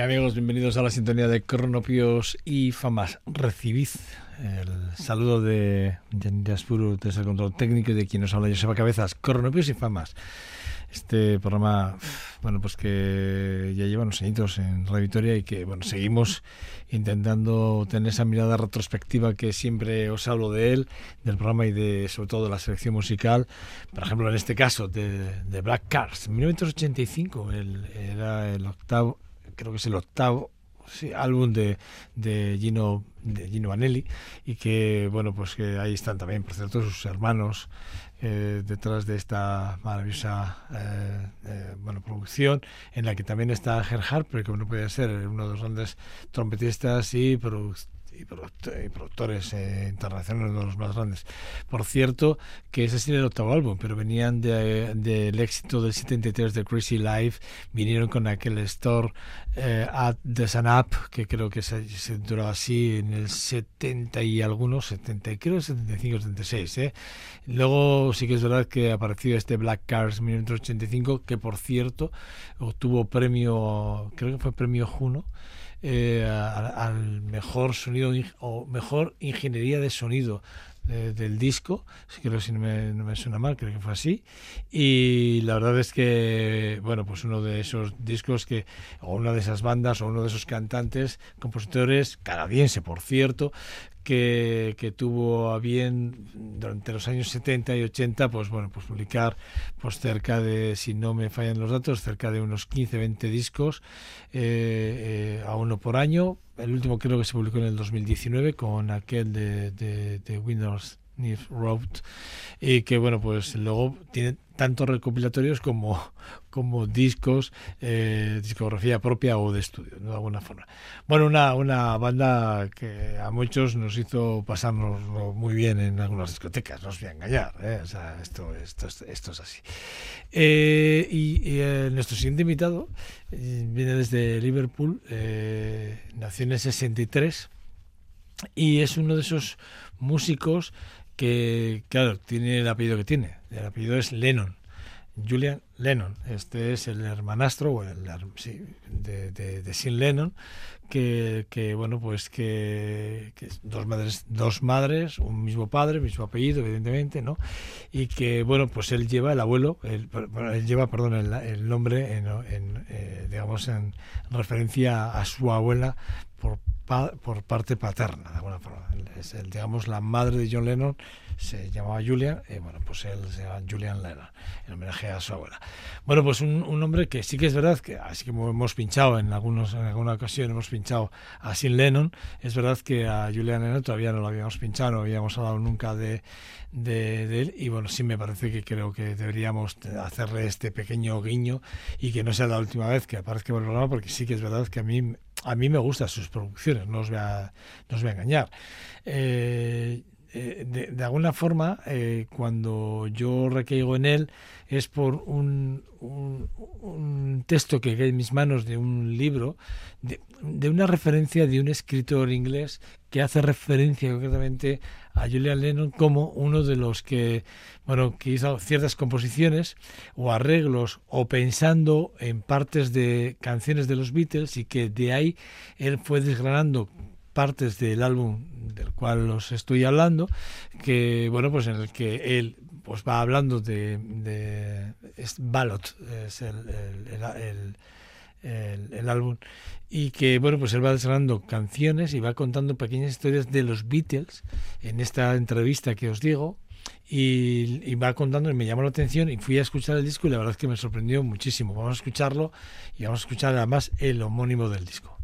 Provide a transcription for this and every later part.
Amigos, bienvenidos a la sintonía de Cronopios y Famas. Recibid el saludo de Yanira Spuru desde el control técnico y de quien nos habla Joseba Cabezas. Cronopios y Famas. Este programa, bueno, pues que ya lleva unos añitos en Radio Victoria y que, bueno, seguimos intentando tener esa mirada retrospectiva que siempre os hablo de él, del programa y de, sobre todo, de la selección musical. Por ejemplo, en este caso, de, de Black Cars. En 1985 el, era el octavo creo que es el octavo álbum de, de Gino de Gino Vanelli y que bueno pues que ahí están también por cierto sus hermanos eh, detrás de esta maravillosa eh, eh, bueno producción en la que también está Gerhard pero que no puede ser uno de los grandes trompetistas y productores y, productores eh, internacionales, de los más grandes. Por cierto, que ese es el octavo álbum, pero venían del de, éxito del 73 de Crazy Life, vinieron con aquel store eh, at the Sun Up, que creo que se, se duró así en el 70 y algunos, 70, creo 75, 76. ¿eh? Luego sí que es verdad que apareció este Black Cars 1985, que por cierto obtuvo premio, creo que fue premio Juno eh, al, mejor sonido o mejor ingeniería de sonido del disco, creo si no me, no me, suena mal, creo que fue así. Y la verdad es que, bueno, pues uno de esos discos que, o una de esas bandas, o uno de esos cantantes, compositores, canadiense por cierto, que, que, tuvo a bien durante los años 70 y 80 pues bueno pues publicar pues cerca de si no me fallan los datos cerca de unos 15 20 discos eh, eh, a uno por año. El último creo que se publicó en el 2019 con aquel de, de, de Windows Road y que bueno pues luego tiene tanto recopilatorios como, como discos, eh, discografía propia o de estudio, de alguna forma. Bueno, una, una banda que a muchos nos hizo pasarnos muy bien en algunas discotecas, no os voy a engañar, ¿eh? o sea, esto, esto, esto es así. Eh, y, nuestro siguiente invitado viene desde Liverpool, nació en el 63 y es uno de esos músicos que, claro, tiene el apellido que tiene. El apellido es Lennon. Julian Lennon. Este es el hermanastro o el, sí, de, de, Sin Lennon, que, que, bueno, pues que, dos madres, dos madres, un mismo padre, mismo apellido, evidentemente, ¿no? Y que, bueno, pues él lleva el abuelo, él, lleva, perdón, el, nombre, en, eh, digamos, en referencia a su abuela por parte paterna, de alguna forma. Es el, digamos, la madre de John Lennon se llamaba Julian, y bueno, pues él se llama Julian Lennon, en homenaje a su abuela. Bueno, pues un, un hombre que sí que es verdad que, así como hemos pinchado en algunos en alguna ocasión, hemos pinchado a Sin Lennon, es verdad que a Julian Lennon todavía no lo habíamos pinchado, no habíamos hablado nunca de, de, él, y bueno, sí me parece que creo que deberíamos hacerle este pequeño guiño y que no sea la última vez que aparezca en el programa, porque sí que es verdad que a mí a mí me gustan sus producciones, no os voy a, no os voy a engañar. Eh, eh, de, alguna forma, eh, cuando yo recaigo en él, es por un, un, texto que cae en mis manos de un libro, de, de, una referencia de un escritor inglés que hace referencia concretamente a Julian Lennon como uno de los que, bueno, que hizo ciertas composiciones o arreglos o pensando en partes de canciones de los Beatles y que de ahí él fue desgranando partes del álbum del cual os estoy hablando, que bueno, pues en el que él pues va hablando de, de es Ballot, es el, el, el, álbum, y que bueno, pues él va desgranando canciones y va contando pequeñas historias de los Beatles en esta entrevista que os digo, y, y, va contando y me llamó la atención y fui a escuchar el disco y la verdad es que me sorprendió muchísimo. Vamos a escucharlo y vamos a escuchar además el homónimo del disco.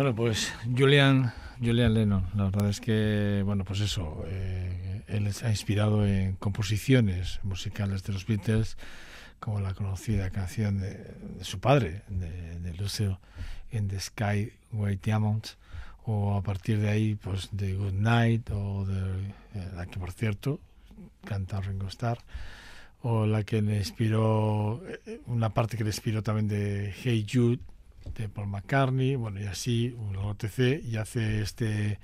Bueno, pues Julian, Julian Lennon, la verdad es que, bueno, pues eso, eh, él ha inspirado en composiciones musicales de los Beatles, como la conocida canción de, su padre, de, Lucio, In the Sky, White Diamonds, o a partir de ahí, pues de Good Night, o de eh, la que, por cierto, canta Ringo Starr, o la que le inspiró, eh, una parte que le inspiró también de Hey Jude, de Paul McCartney, bueno, y así, un OTC, y hace este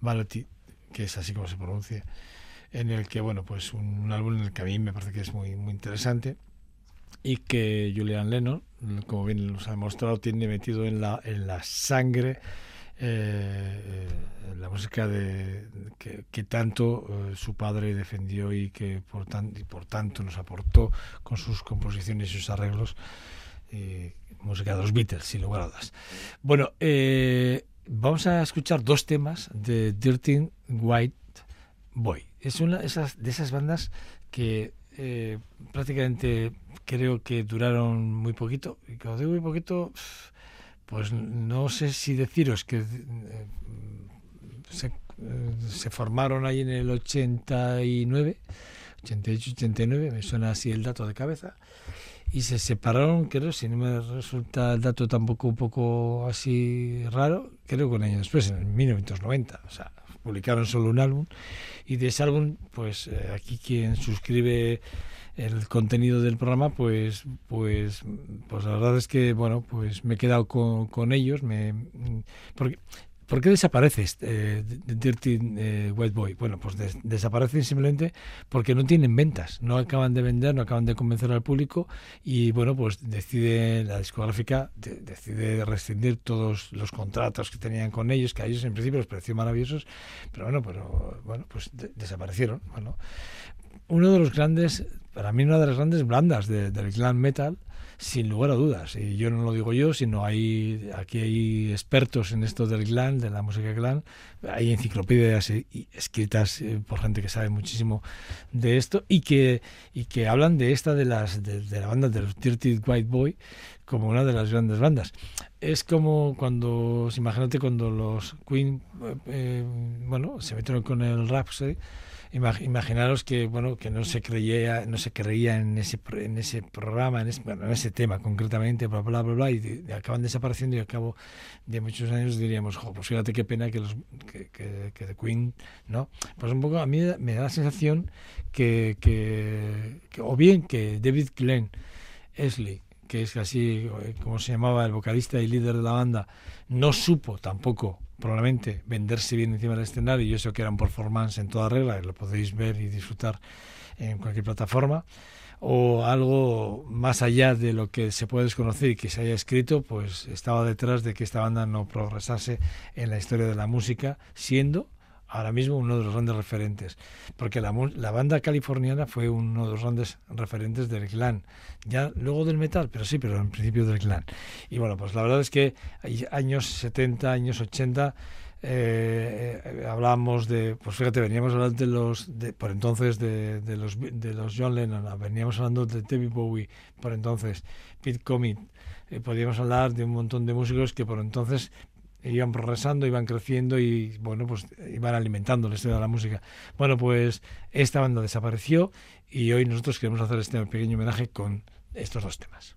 Malati, que es así como se pronuncia, en el que, bueno, pues un, álbum en el que a mí me parece que es muy, muy interesante y que Julian Lennon, como bien nos ha demostrado, tiene metido en la, en la sangre eh, la música de, que, tanto eh, su padre defendió y que por, tan, y por tanto nos aportó con sus composiciones y sus arreglos eh, música de los Beatles, sin lugar a. Bueno, eh, vamos a escuchar dos temas de Dirty White Boy. Es una de esas, de esas bandas que eh, prácticamente creo que duraron muy poquito. Y cuando digo muy poquito, pues no sé si deciros que se, se formaron ahí en el 89, 88, 89, me suena así el dato de cabeza y se separaron, creo, si no me resulta el dato tampoco un poco así raro, creo que un año después, en 1990. O sea, publicaron solo un álbum y de ese álbum, pues eh, aquí quien suscribe el contenido del programa, pues, pues, pues la verdad es que, bueno, pues me he quedado con, con ellos, me, porque ¿Por qué desaparece eh, Dirty eh, White Boy? Bueno, pues desaparecen simplemente porque no tienen ventas, no acaban de vender, no acaban de convencer al público y bueno, pues decide la discográfica decide rescindir todos los contratos que tenían con ellos, que a ellos en principio les pareció maravillosos, pero bueno, pero bueno, pues desaparecieron. Bueno, uno de los grandes, para mí una de las grandes bandas del glam metal sin lugar a dudas. Y yo no lo digo yo, sino hay aquí hay expertos en esto del glam, de la música glam. Hay enciclopedias escritas eh, por gente que sabe muchísimo de esto y que y que hablan de esta de las de, la banda de los Dirty White Boy como una de las grandes bandas. Es como cuando, imagínate cuando los Queen, eh, eh, bueno, se metieron con el Rhapsody imaginaros que bueno que no se creía no se creía en ese en ese programa en ese, bueno, en ese tema concretamente bla bla bla bla y acaban desapareciendo y al cabo de muchos años diríamos jo, pues fíjate qué pena que los que, que, que The Queen no pues un poco a mí me da la sensación que, que, que o bien que David Glenn Esley que es así como se llamaba el vocalista y líder de la banda no supo tampoco probablemente venderse bien encima del escenario y eso que era un performance en toda regla, lo podéis ver y disfrutar en cualquier plataforma, o algo más allá de lo que se puede desconocer y que se haya escrito, pues estaba detrás de que esta banda no progresase en la historia de la música, siendo ahora mismo uno de los grandes referentes, porque la, la, banda californiana fue uno de los grandes referentes del clan, ya luego del metal, pero sí, pero en principio del clan. Y bueno, pues la verdad es que años 70, años 80, eh, hablábamos de, pues fíjate, veníamos hablando de los, de, por entonces de, los, de los John Lennon, veníamos hablando de David Bowie, por entonces, Pete Comet, eh, podíamos hablar de un montón de músicos que por entonces iban progresando, iban creciendo y bueno, pues iban alimentando la historia de la música. Bueno, pues esta banda desapareció y hoy nosotros queremos hacer este pequeño homenaje con estos dos temas.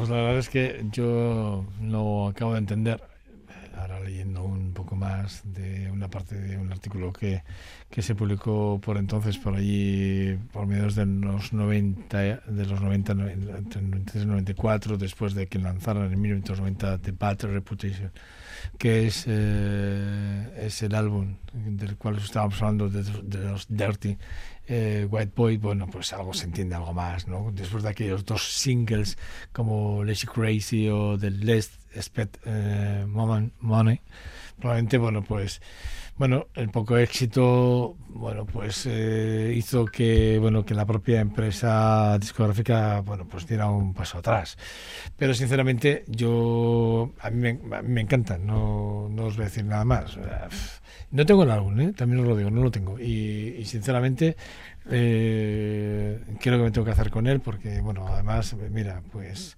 Pues la verdad es que yo no acabo de entender, ahora leyendo un poco más de una parte de un artículo que, que se publicó por entonces, por allí, por mediados de los 90, de los 90, entre 93 y 94, después de que lanzaran en 1990 The Bad Reputation, que es, eh, es el álbum del cual estábamos hablando de, de los Dirty, eh, White Boy, bueno, pues algo se entiende algo más, ¿no? Después de aquellos dos singles como Lazy Crazy o The Less Expect eh, Money, probablemente, bueno, pues bueno, el poco éxito, bueno, pues eh, hizo que, bueno, que la propia empresa discográfica, bueno, pues diera un paso atrás. Pero sinceramente, yo, a mí me, encanta, no, no os voy a decir nada más. No tengo el álbum, ¿eh? también os lo digo, no lo tengo. Y, sinceramente, eh, creo que me tengo que hacer con él porque, bueno, además, mira, pues,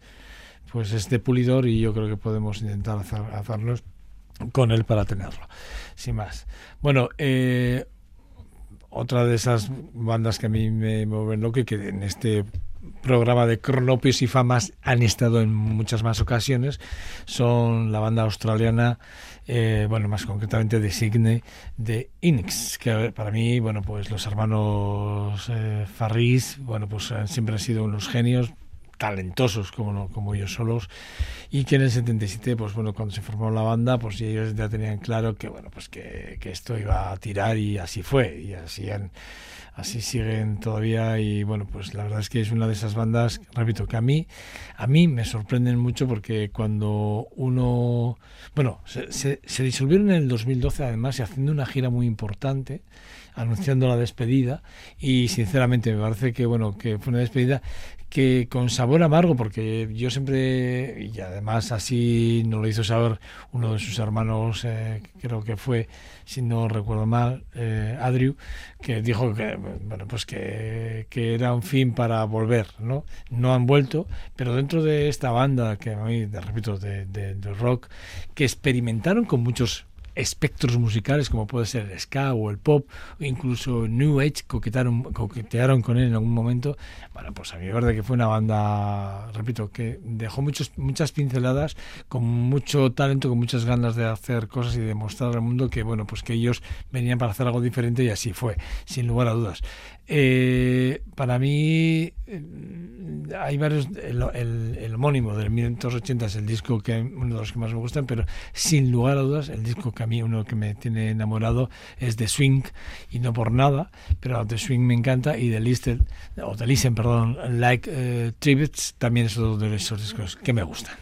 pues es de pulidor y yo creo que podemos intentar hacer, hacernos con él para tenerlo, sin más. Bueno, eh, otra de esas bandas que a mí me mueven y que en este programa de Cronopios y Famas han estado en muchas más ocasiones son la banda australiana eh, bueno más concretamente de Signe de Inix que para mí bueno pues los hermanos eh, Farris bueno pues siempre han sido unos genios talentosos como, como ellos solos. Y que en el 77 pues bueno cuando se formó la banda pues ellos ya tenían claro que bueno pues que, esto iba a tirar y así fue. Y así así siguen todavía. Y bueno pues la verdad es que es una de esas bandas repito que a mí a mí me sorprenden mucho porque cuando uno bueno se, se, se disolvieron en el 2012 además y haciendo una gira muy importante anunciando la despedida. Y sinceramente me parece que bueno que fue una despedida que con sabor amargo, porque yo siempre, y además así nos lo hizo saber uno de sus hermanos, eh, creo que fue, si no recuerdo mal, eh, Adriu, que dijo que, bueno, pues que, que, era un fin para volver, ¿no? No han vuelto, pero dentro de esta banda, que a mí, repito, de, de, de rock, que experimentaron con muchos espectros musicales como puede ser el ska o el pop incluso New Age coquetearon, coquetearon con él en algún momento. Bueno pues a mí es verdad que fue una banda repito que dejó muchos, muchas pinceladas con mucho talento con muchas ganas de hacer cosas y de mostrar al mundo que bueno pues que ellos venían para hacer algo diferente y así fue sin lugar a dudas eh, para mí eh, hay varios el, el, el, homónimo del 1980 es el disco que uno de los que más me gustan pero sin lugar a dudas el disco que a mí uno que me tiene enamorado es de Swing y no por nada pero de Swing me encanta y de Listed o de Listen perdón Like uh, Tributes también es otro de esos discos que me gustan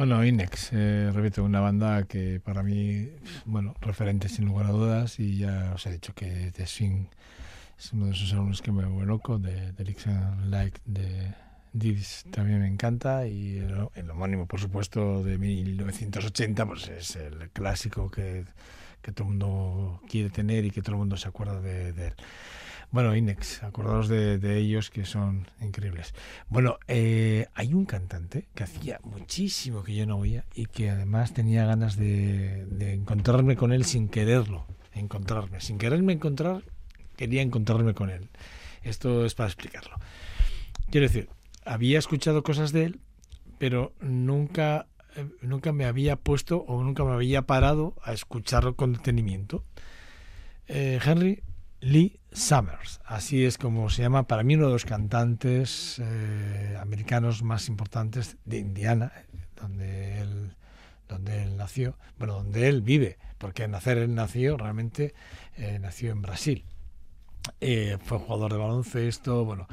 Bueno, Inex, eh, repito, una banda que para mí, bueno, referente sin lugar a dudas y ya os he dicho que The Swing es uno de esos álbumes que me vuelve loco, de, de Like de Divis también me encanta y el, homónimo, por supuesto, de 1980, pues es el clásico que, que todo el mundo quiere tener y que todo el mundo se acuerda de él. Bueno, Inex, acordaros de, ellos que son increíbles. Bueno, eh, hay un cantante que hacía muchísimo que yo no oía y que además tenía ganas de, encontrarme con él sin quererlo. Encontrarme. Sin quererme encontrar, quería encontrarme con él. Esto es para explicarlo. Quiero decir, había escuchado cosas de él, pero nunca, eh, nunca me había puesto o nunca me había parado a escucharlo con detenimiento. Eh, Henry Lee Summers, así es como se llama para mí uno de los cantantes eh, americanos más importantes de Indiana, donde él, donde él nació, bueno, donde él vive, porque nacer él nació realmente eh, nació en Brasil. Eh, fue jugador de baloncesto, bueno,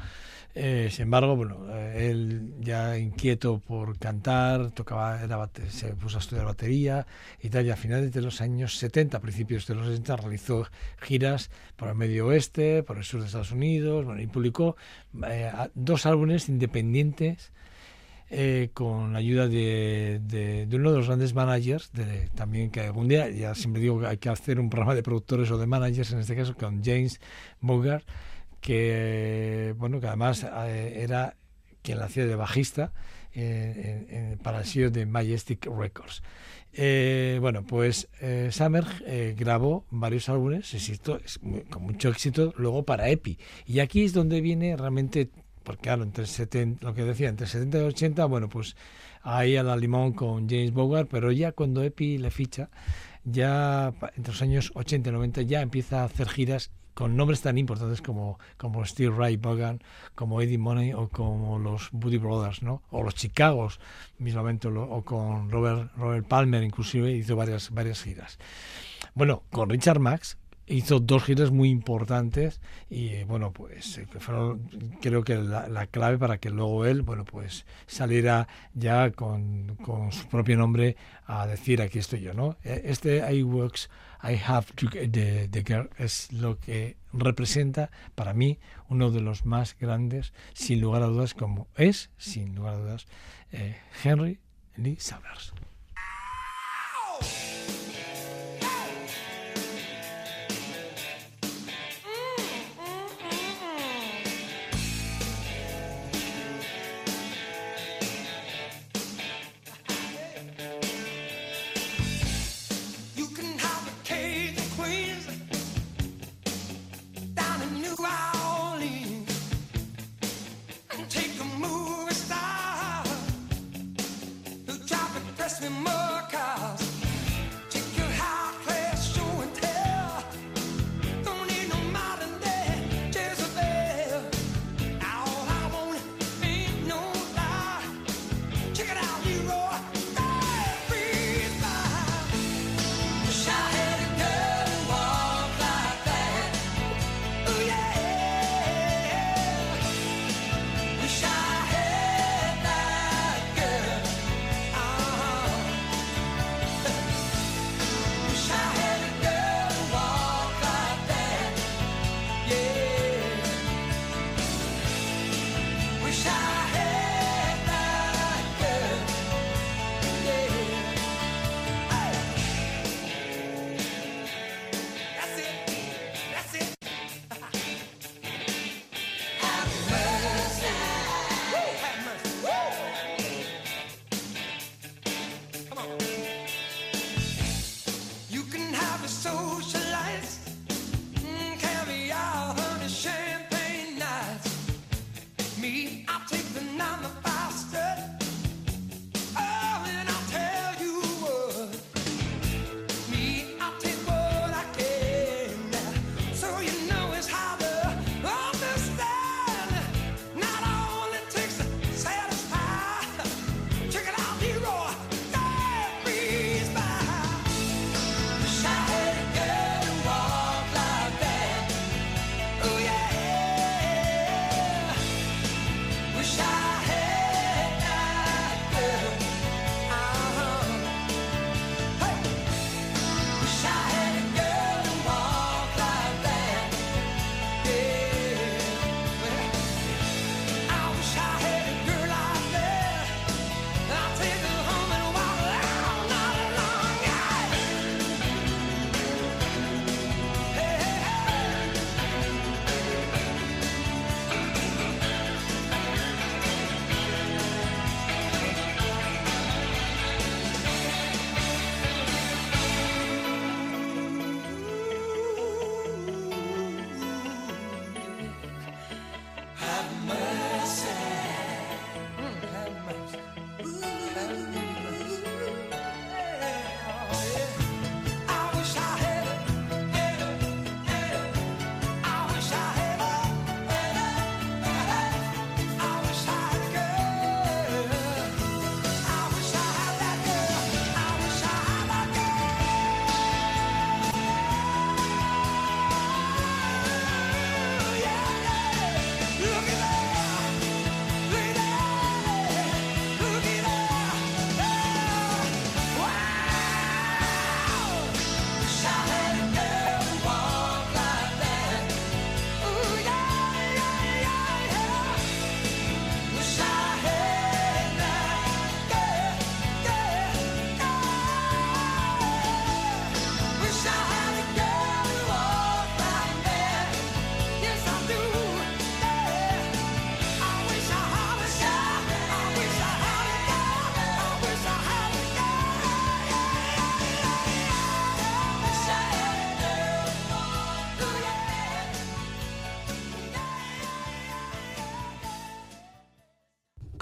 eh, sin embargo, bueno, eh, él ya inquieto por cantar, tocaba, era se puso a estudiar batería y tal, y a finales de los años 70, principios de los 60, realizó giras por el medio oeste, por el sur de Estados Unidos, bueno, y publicó eh, dos álbumes independientes con la ayuda de, de, uno de los grandes managers, de, también que algún día, ya siempre digo que hay que hacer un programa de productores o de managers, en este caso con James Bogart, que bueno que además eh, era quien la hacía de bajista eh, para el sello de Majestic Records. Eh, bueno, pues Summer grabó varios álbumes, con mucho éxito, luego para Epi. Y aquí es donde viene realmente, porque claro, entre 70, lo que decía, entre 70 y 80, bueno, pues ahí a la limón con James Bogart, pero ya cuando Epi le ficha, ya entre los años 80 y 90 ya empieza a hacer giras con nombres tan importantes como, como Steve Ray Vaughan, como Eddie Money o como los Buddy Brothers, ¿no? O los Chicagos, mismamente, o con Robert, Robert Palmer, inclusive, hizo varias, varias giras. Bueno, con Richard Max, hizo dos giras muy importantes y bueno pues eh, fueron creo que la, clave para que luego él bueno pues saliera ya con, con, su propio nombre a decir aquí estoy yo no e, este I works I have to the, the girl es lo que representa para mí uno de los más grandes sin lugar a dudas como es sin lugar a dudas eh, Henry Lee Summers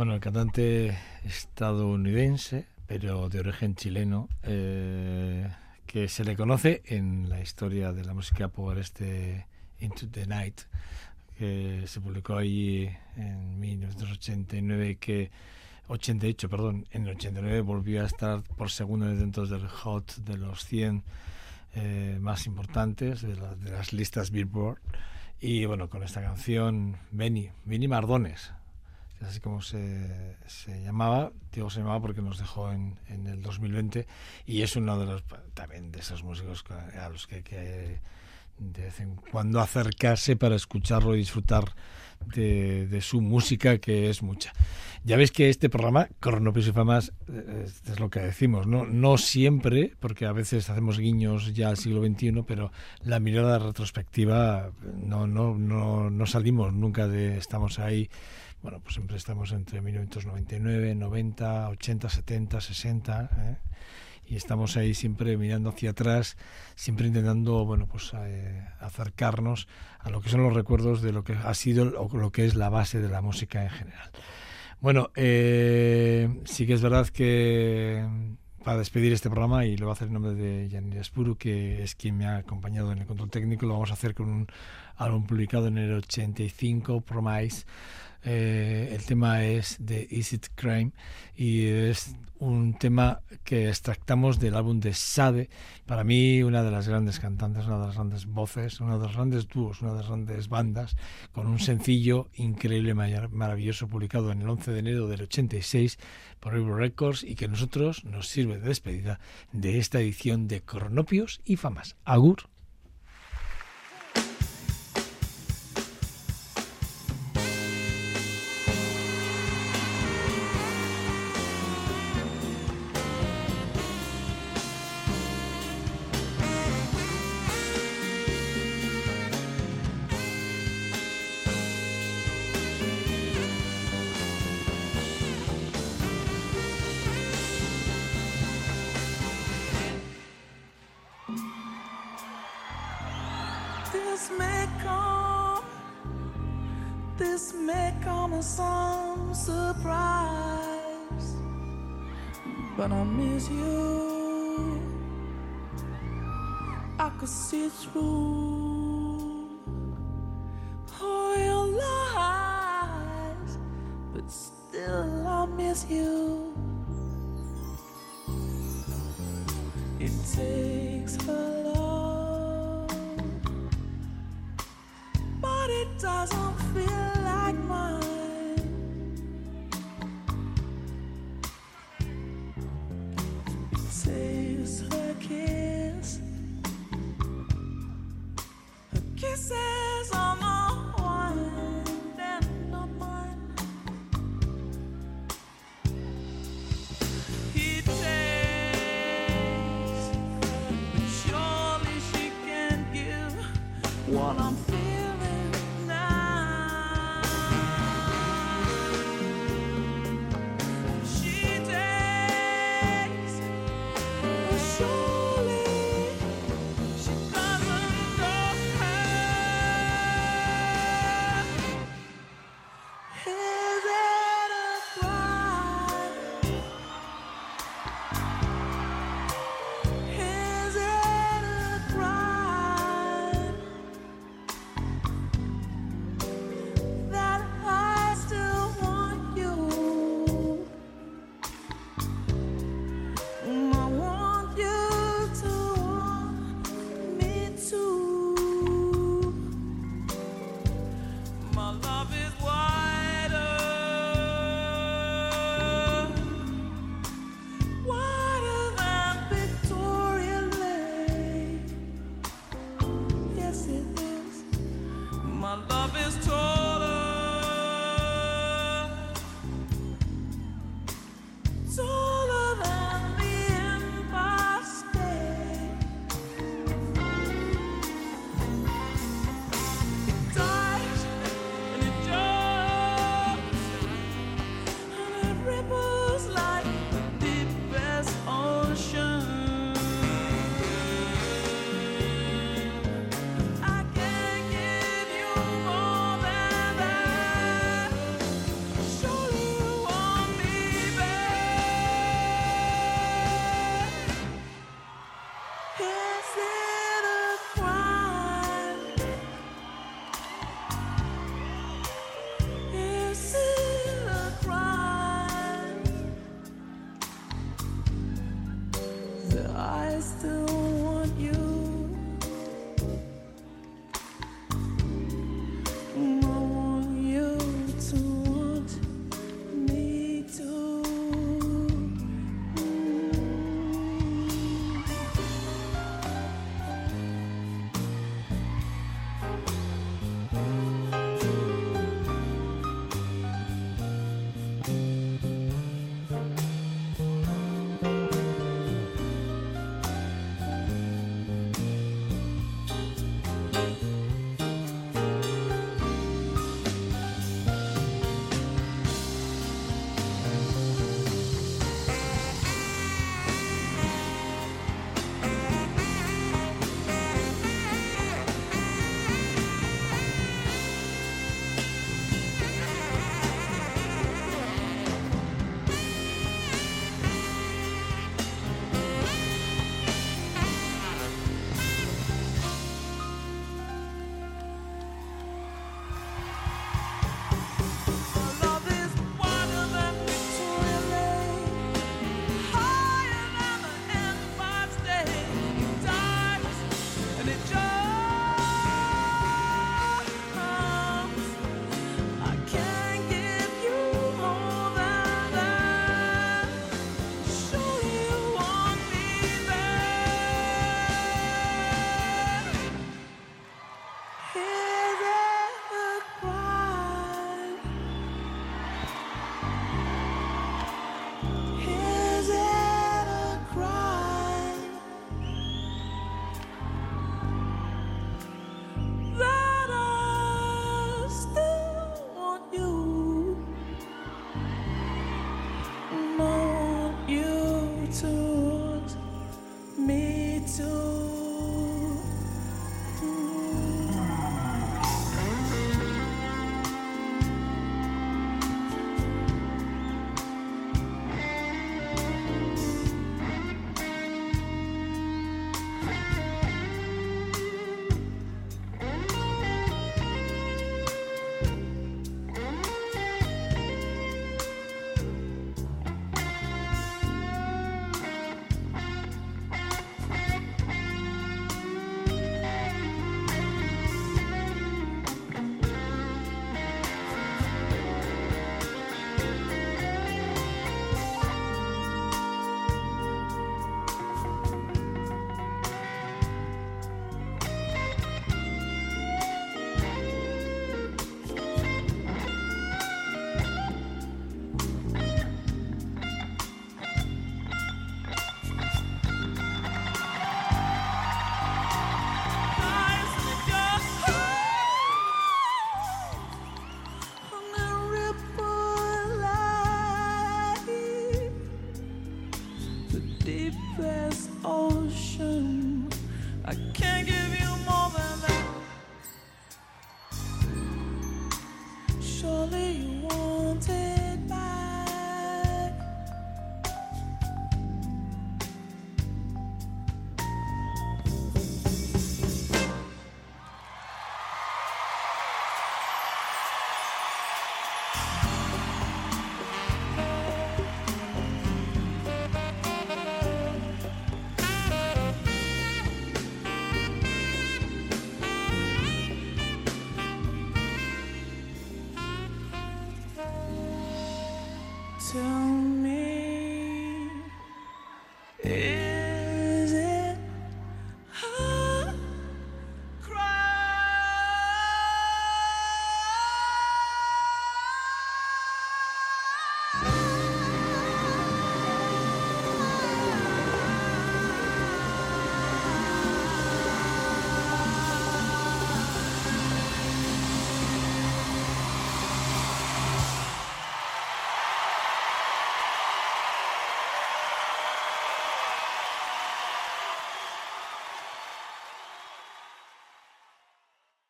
Bueno, el cantante estadounidense, pero de origen chileno, eh, que se le conoce en la historia de la música por este Into the Night, que se publicó allí en 1989 que 88, perdón, en el 89 volvió a estar por segunda vez dentro del hot de los 100 eh, más importantes de, de, las listas Billboard. Y bueno, con esta canción Benny, Benny Mardones, así como se, se, llamaba, digo se llamaba porque nos dejó en, en, el 2020 y es uno de los también de esos músicos a los que hay que de vez en cuando acercarse para escucharlo y disfrutar de, su música, que es mucha. Ya veis que este programa, Cronopios y Famas, es, lo que decimos, ¿no? no siempre, porque a veces hacemos guiños ya al siglo XXI, pero la mirada retrospectiva no, no, no, no salimos nunca de, estamos ahí bueno, pues siempre estamos entre 1999, 90, 80, 70, 60, y estamos ahí siempre mirando hacia atrás, siempre intentando, bueno, pues eh, acercarnos a lo que son los recuerdos de lo que ha sido o lo que es la base de la música en general. Bueno, eh, sí que es verdad que para despedir este programa, y lo va a hacer en nombre de Yanira Spuru, que es quien me ha acompañado en el control técnico, lo vamos a hacer con un álbum publicado en el 85, Promise, eh, el tema es de Is It Crime y es un tema que extractamos del álbum de Sade. Para mí, una de las grandes cantantes, una de las grandes voces, una de los grandes dúos, una de las grandes bandas, con un sencillo increíble, maravilloso, publicado en el 11 de enero del 86 por River Records y que nosotros nos sirve de despedida de esta edición de Cronopios y Famas. Agur.